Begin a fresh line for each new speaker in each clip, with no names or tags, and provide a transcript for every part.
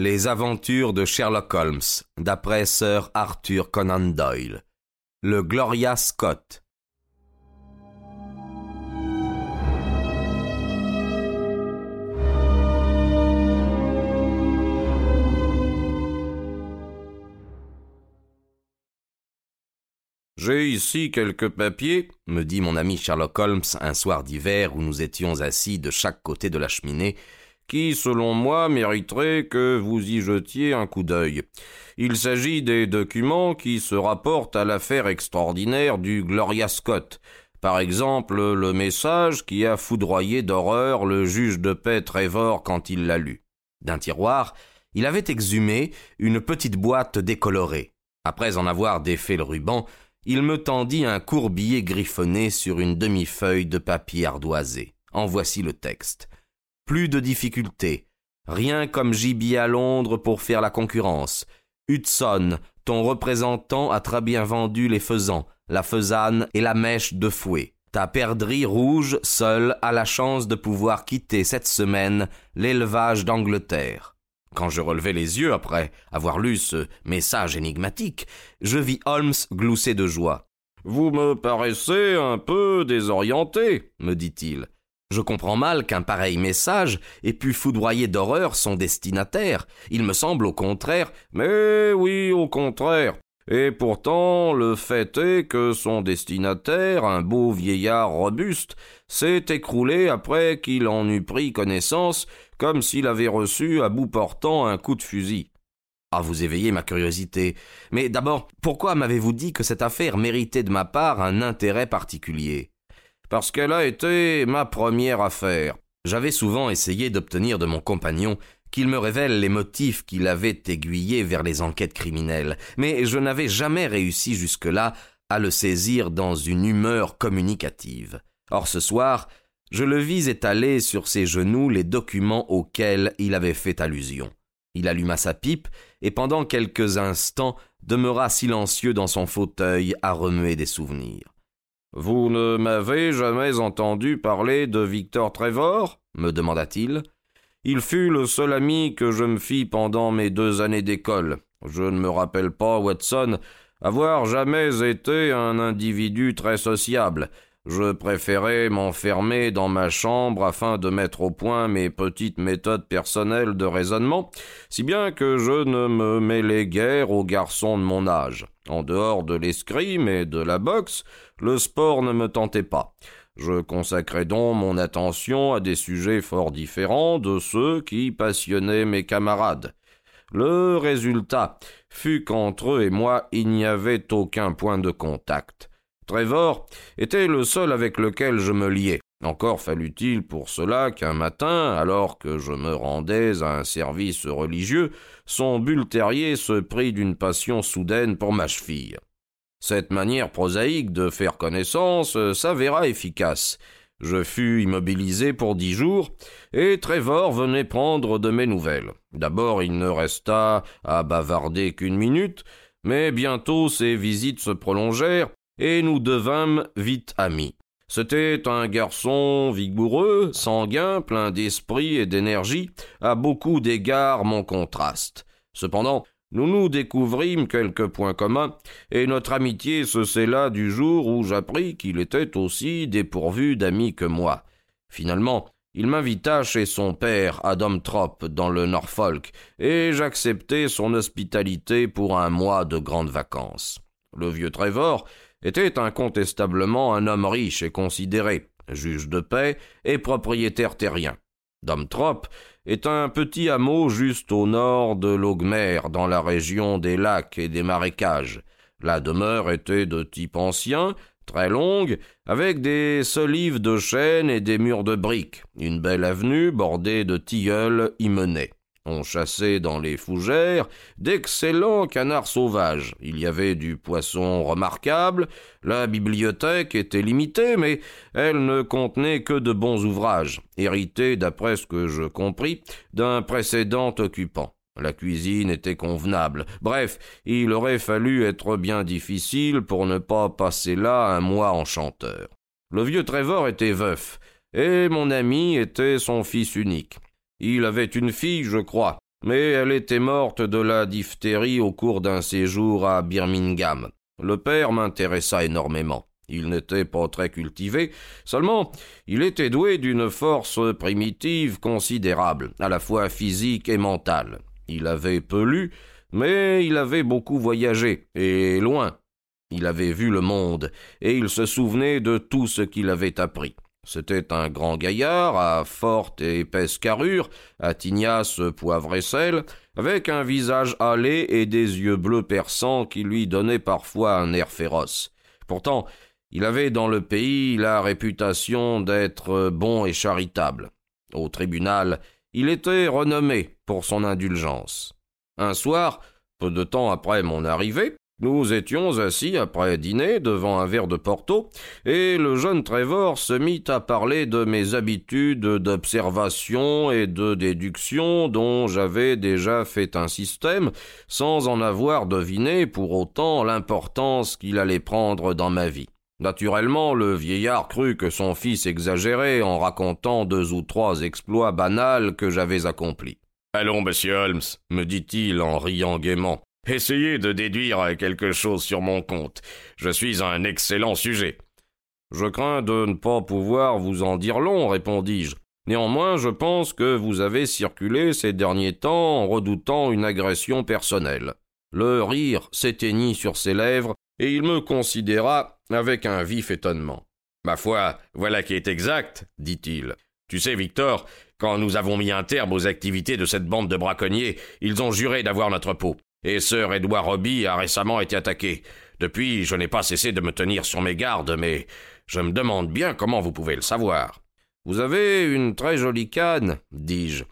Les aventures de Sherlock Holmes, d'après Sir Arthur Conan Doyle. Le Gloria Scott. J'ai ici quelques papiers, me dit mon ami Sherlock Holmes un soir d'hiver où nous étions assis de chaque côté de la cheminée, qui, selon moi, mériteraient que vous y jetiez un coup d'œil. Il s'agit des documents qui se rapportent à l'affaire extraordinaire du Gloria Scott. Par exemple, le message qui a foudroyé d'horreur le juge de paix Trevor quand il l'a lu. D'un tiroir, il avait exhumé une petite boîte décolorée. Après en avoir défait le ruban, il me tendit un court billet griffonné sur une demi-feuille de papier ardoisé. En voici le texte. Plus de difficultés. Rien comme gibier à Londres pour faire la concurrence. Hudson, ton représentant a très bien vendu les faisans, la faisane et la mèche de fouet. Ta perdrix rouge, seule, a la chance de pouvoir quitter cette semaine l'élevage d'Angleterre. Quand je relevai les yeux après avoir lu ce message énigmatique, je vis Holmes glousser de joie. Vous me paraissez un peu désorienté, me dit-il. Je comprends mal qu'un pareil message ait pu foudroyer d'horreur son destinataire. Il me semble au contraire. Mais oui, au contraire. Et pourtant, le fait est que son destinataire, un beau vieillard robuste, s'est écroulé après qu'il en eut pris connaissance, comme s'il avait reçu à bout portant un coup de fusil. Ah, vous éveillez ma curiosité. Mais d'abord, pourquoi m'avez-vous dit que cette affaire méritait de ma part un intérêt particulier? Parce qu'elle a été ma première affaire. J'avais souvent essayé d'obtenir de mon compagnon qu'il me révèle les motifs qui l'avaient aiguillé vers les enquêtes criminelles, mais je n'avais jamais réussi jusque-là à le saisir dans une humeur communicative. Or ce soir, je le vis étaler sur ses genoux les documents auxquels il avait fait allusion. Il alluma sa pipe et pendant quelques instants demeura silencieux dans son fauteuil à remuer des souvenirs. Vous ne m'avez jamais entendu parler de Victor Trevor? me demanda-t-il. Il fut le seul ami que je me fis pendant mes deux années d'école. Je ne me rappelle pas, Watson, avoir jamais été un individu très sociable. Je préférais m'enfermer dans ma chambre afin de mettre au point mes petites méthodes personnelles de raisonnement, si bien que je ne me mêlais guère aux garçons de mon âge. En dehors de l'escrime et de la boxe, le sport ne me tentait pas. Je consacrais donc mon attention à des sujets fort différents de ceux qui passionnaient mes camarades. Le résultat fut qu'entre eux et moi il n'y avait aucun point de contact. Trevor était le seul avec lequel je me liais. Encore fallut-il pour cela qu'un matin, alors que je me rendais à un service religieux, son bulle terrier se prit d'une passion soudaine pour ma cheville. Cette manière prosaïque de faire connaissance s'avéra efficace. Je fus immobilisé pour dix jours, et Trevor venait prendre de mes nouvelles. D'abord il ne resta à bavarder qu'une minute, mais bientôt ses visites se prolongèrent, et nous devînmes vite amis. C'était un garçon vigoureux, sanguin, plein d'esprit et d'énergie, à beaucoup d'égards mon contraste. Cependant, nous nous découvrîmes quelques points communs, et notre amitié se scella du jour où j'appris qu'il était aussi dépourvu d'amis que moi. Finalement, il m'invita chez son père, Adam Trop, dans le Norfolk, et j'acceptai son hospitalité pour un mois de grandes vacances. Le vieux Trevor était incontestablement un homme riche et considéré, juge de paix et propriétaire terrien. Domtrop est un petit hameau juste au nord de l'Augmer, dans la région des lacs et des marécages. La demeure était de type ancien, très longue, avec des solives de chêne et des murs de briques. Une belle avenue bordée de tilleuls y menait. On chassait dans les fougères d'excellents canards sauvages. Il y avait du poisson remarquable. La bibliothèque était limitée, mais elle ne contenait que de bons ouvrages, hérités, d'après ce que je compris, d'un précédent occupant. La cuisine était convenable. Bref, il aurait fallu être bien difficile pour ne pas passer là un mois en chanteur. Le vieux Trevor était veuf, et mon ami était son fils unique. Il avait une fille, je crois, mais elle était morte de la diphtérie au cours d'un séjour à Birmingham. Le père m'intéressa énormément. Il n'était pas très cultivé, seulement il était doué d'une force primitive considérable, à la fois physique et mentale. Il avait peu lu, mais il avait beaucoup voyagé, et loin. Il avait vu le monde, et il se souvenait de tout ce qu'il avait appris. C'était un grand gaillard, à forte et épaisse carrure, à tignasse poivre et sel, avec un visage hâlé et des yeux bleus perçants qui lui donnaient parfois un air féroce. Pourtant, il avait dans le pays la réputation d'être bon et charitable. Au tribunal, il était renommé pour son indulgence. Un soir, peu de temps après mon arrivée, nous étions assis après dîner devant un verre de Porto, et le jeune Trevor se mit à parler de mes habitudes d'observation et de déduction dont j'avais déjà fait un système, sans en avoir deviné pour autant l'importance qu'il allait prendre dans ma vie. Naturellement, le vieillard crut que son fils exagérait en racontant deux ou trois exploits banals que j'avais accomplis.
Allons, monsieur Holmes, me dit-il en riant gaiement. Essayez de déduire quelque chose sur mon compte. Je suis un excellent sujet.
Je crains de ne pas pouvoir vous en dire long, répondis-je. Néanmoins, je pense que vous avez circulé ces derniers temps en redoutant une agression personnelle. Le rire s'éteignit sur ses lèvres, et il me considéra avec un vif étonnement.
Ma foi, voilà qui est exact, dit-il. Tu sais, Victor, quand nous avons mis un terme aux activités de cette bande de braconniers, ils ont juré d'avoir notre peau. Et Sir Edward Robbie a récemment été attaqué. Depuis, je n'ai pas cessé de me tenir sur mes gardes, mais je me demande bien comment vous pouvez le savoir.
Vous avez une très jolie canne, dis-je.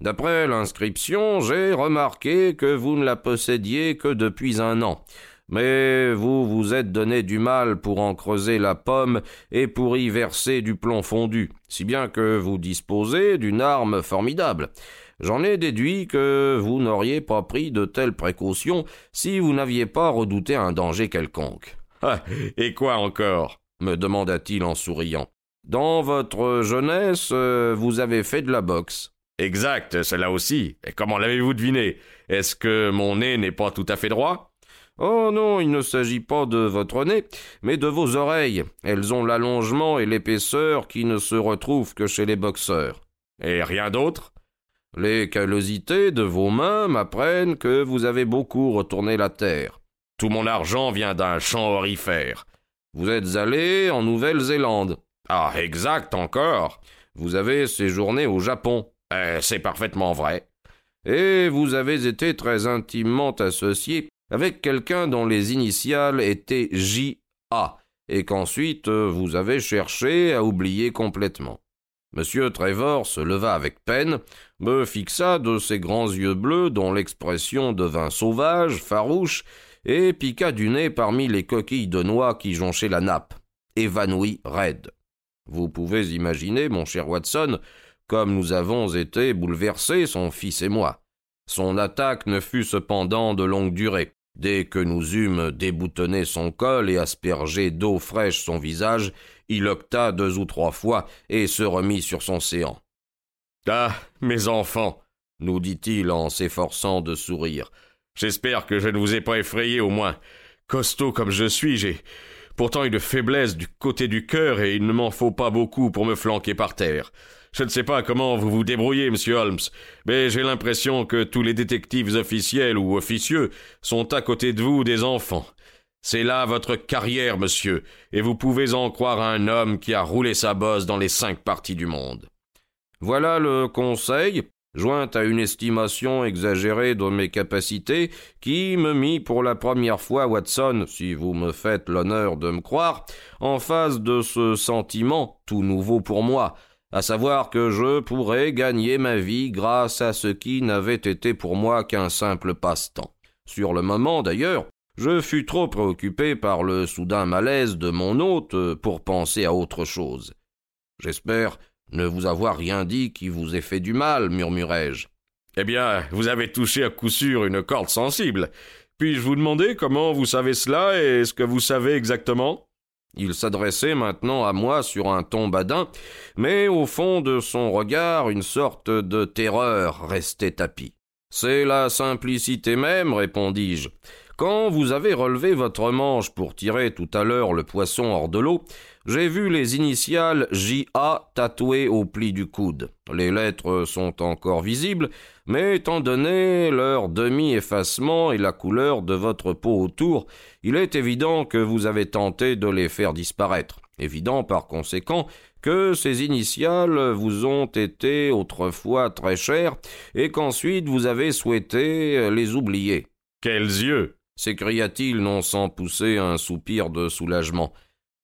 D'après l'inscription, j'ai remarqué que vous ne la possédiez que depuis un an. Mais vous vous êtes donné du mal pour en creuser la pomme et pour y verser du plomb fondu, si bien que vous disposez d'une arme formidable. J'en ai déduit que vous n'auriez pas pris de telles précautions si vous n'aviez pas redouté un danger quelconque.
Ah, et quoi encore? me demanda-t-il en souriant.
Dans votre jeunesse, euh, vous avez fait de la boxe.
Exact, cela aussi. Et comment l'avez-vous deviné? Est-ce que mon nez n'est pas tout à fait droit?
Oh non, il ne s'agit pas de votre nez, mais de vos oreilles. Elles ont l'allongement et l'épaisseur qui ne se retrouvent que chez les boxeurs.
Et rien d'autre?
Les callosités de vos mains m'apprennent que vous avez beaucoup retourné la terre.
Tout mon argent vient d'un champ orifère.
Vous êtes allé en Nouvelle-Zélande.
Ah, exact encore.
Vous avez séjourné au Japon.
Eh, c'est parfaitement vrai.
Et vous avez été très intimement associé avec quelqu'un dont les initiales étaient J.A. et qu'ensuite vous avez cherché à oublier complètement. Monsieur Trevor se leva avec peine, me fixa de ses grands yeux bleus dont l'expression devint sauvage, farouche, et piqua du nez parmi les coquilles de noix qui jonchaient la nappe, évanoui raide. Vous pouvez imaginer, mon cher Watson, comme nous avons été bouleversés, son fils et moi. Son attaque ne fut cependant de longue durée. Dès que nous eûmes déboutonné son col et aspergé d'eau fraîche son visage, il octa deux ou trois fois et se remit sur son séant.
Ah, mes enfants, nous dit-il en s'efforçant de sourire. J'espère que je ne vous ai pas effrayé au moins. Costaud comme je suis, j'ai pourtant une faiblesse du côté du cœur et il ne m'en faut pas beaucoup pour me flanquer par terre. Je ne sais pas comment vous vous débrouillez, monsieur Holmes, mais j'ai l'impression que tous les détectives officiels ou officieux sont à côté de vous des enfants. C'est là votre carrière, monsieur, et vous pouvez en croire un homme qui a roulé sa bosse dans les cinq parties du monde. Voilà le conseil, joint à une estimation exagérée de mes capacités, qui me mit pour la première fois, Watson, si vous me faites l'honneur de me croire, en face de ce sentiment tout nouveau pour moi, à savoir que je pourrais gagner ma vie grâce à ce qui n'avait été pour moi qu'un simple passe-temps. Sur le moment, d'ailleurs, je fus trop préoccupé par le soudain malaise de mon hôte pour penser à autre chose. J'espère ne vous avoir rien dit qui vous ait fait du mal, murmurai-je. Eh bien, vous avez touché à coup sûr une corde sensible. Puis-je vous demander comment vous savez cela et ce que vous savez exactement?
Il s'adressait maintenant à moi sur un ton badin, mais au fond de son regard une sorte de terreur restait tapie. C'est la simplicité même, répondis-je. Quand vous avez relevé votre manche pour tirer tout à l'heure le poisson hors de l'eau, j'ai vu les initiales JA tatouées au pli du coude. Les lettres sont encore visibles, mais étant donné leur demi-effacement et la couleur de votre peau autour, il est évident que vous avez tenté de les faire disparaître. Évident par conséquent que ces initiales vous ont été autrefois très chères et qu'ensuite vous avez souhaité les oublier.
Quels yeux
s'écria-t-il non sans pousser un soupir de soulagement.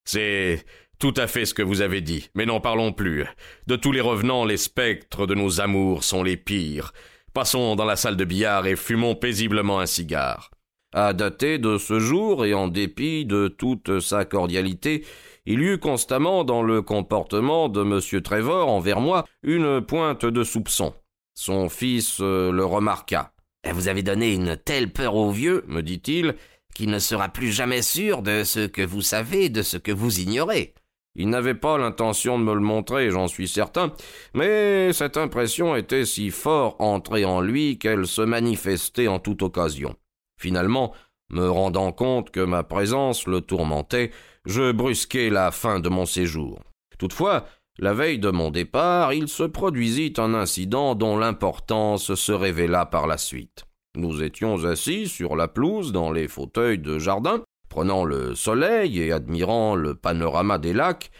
C'est tout à fait ce que vous avez dit, mais n'en parlons plus. De tous les revenants, les spectres de nos amours sont les pires. Passons dans la salle de billard et fumons paisiblement un cigare.
À dater de ce jour, et en dépit de toute sa cordialité, il y eut constamment dans le comportement de M. Trevor envers moi une pointe de soupçon. Son fils euh, le remarqua.
Vous avez donné une telle peur au vieux, me dit-il, qu'il ne sera plus jamais sûr de ce que vous savez, de ce que vous ignorez.
Il n'avait pas l'intention de me le montrer, j'en suis certain, mais cette impression était si fort entrée en lui qu'elle se manifestait en toute occasion. Finalement, me rendant compte que ma présence le tourmentait, je brusquai la fin de mon séjour. Toutefois, la veille de mon départ, il se produisit un incident dont l'importance se révéla par la suite. Nous étions assis sur la pelouse dans les fauteuils de jardin, prenant le soleil et admirant le panorama des lacs,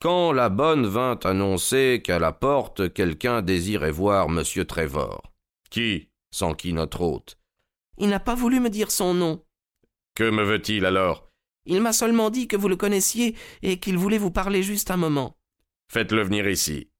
quand la bonne vint annoncer qu'à la porte quelqu'un désirait voir M. Trevor.
Qui?
s'enquit notre hôte.
Il n'a pas voulu me dire son nom.
Que me veut-il alors?
Il m'a seulement dit que vous le connaissiez et qu'il voulait vous parler juste un moment.
Faites-le venir ici.